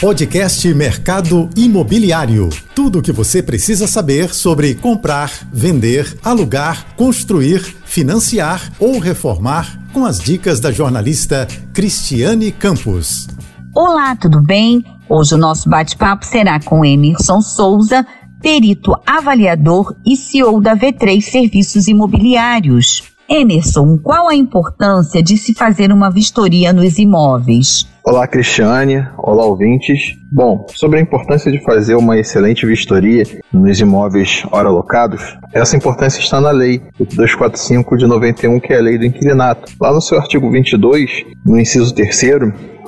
Podcast Mercado Imobiliário. Tudo o que você precisa saber sobre comprar, vender, alugar, construir, financiar ou reformar com as dicas da jornalista Cristiane Campos. Olá, tudo bem? Hoje o nosso bate-papo será com Emerson Souza, perito avaliador e CEO da V3 Serviços Imobiliários. Emerson, qual a importância de se fazer uma vistoria nos imóveis? Olá, Cristiane. Olá, ouvintes. Bom, sobre a importância de fazer uma excelente vistoria nos imóveis ora alocados, essa importância está na lei 245 de 91, que é a lei do inquilinato. Lá no seu artigo 22, no inciso 3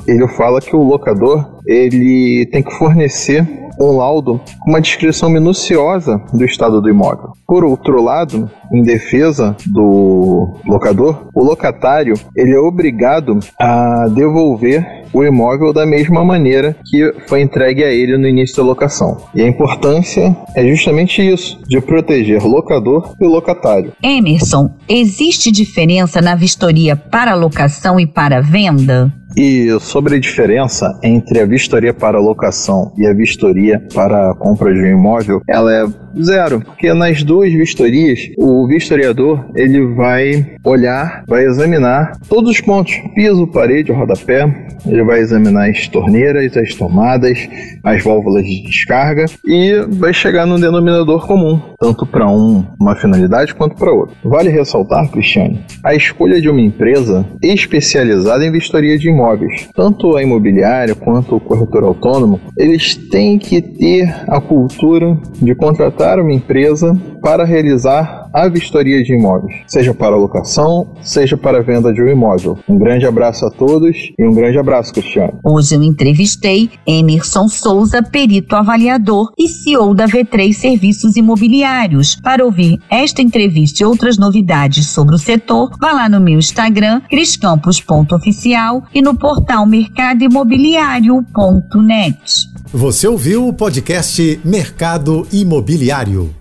ele fala que o locador ele tem que fornecer um laudo com uma descrição minuciosa do estado do imóvel. Por outro lado, em defesa do locador, o locatário ele é obrigado a devolver o imóvel da mesma maneira que foi entregue a ele no início da locação. E a importância é justamente isso, de proteger locador e locatário. Emerson, existe diferença na vistoria para locação e para venda? E sobre a diferença entre a vistoria para locação e a vistoria para compra de um imóvel, ela é zero, porque nas duas vistorias, o vistoriador ele vai olhar, vai examinar todos os pontos, piso, parede, rodapé, ele vai examinar as torneiras, as tomadas, as válvulas de descarga e vai chegar no denominador comum, tanto para um, uma finalidade quanto para outra. Vale ressaltar, Cristiane, a escolha de uma empresa especializada em vistoria de imóveis, tanto a imobiliária quanto o corretor autônomo, eles têm que ter a cultura de contratar uma empresa para realizar a vistoria de imóveis, seja para locação, seja para venda de um imóvel. Um grande abraço a todos e um grande abraço, Cristiano. Hoje eu entrevistei Emerson Souza, perito avaliador e CEO da V3 Serviços Imobiliários. Para ouvir esta entrevista e outras novidades sobre o setor, vá lá no meu Instagram, criscampos.oficial e no portal mercadoimobiliário.net. Você ouviu o podcast Mercado Imobiliário.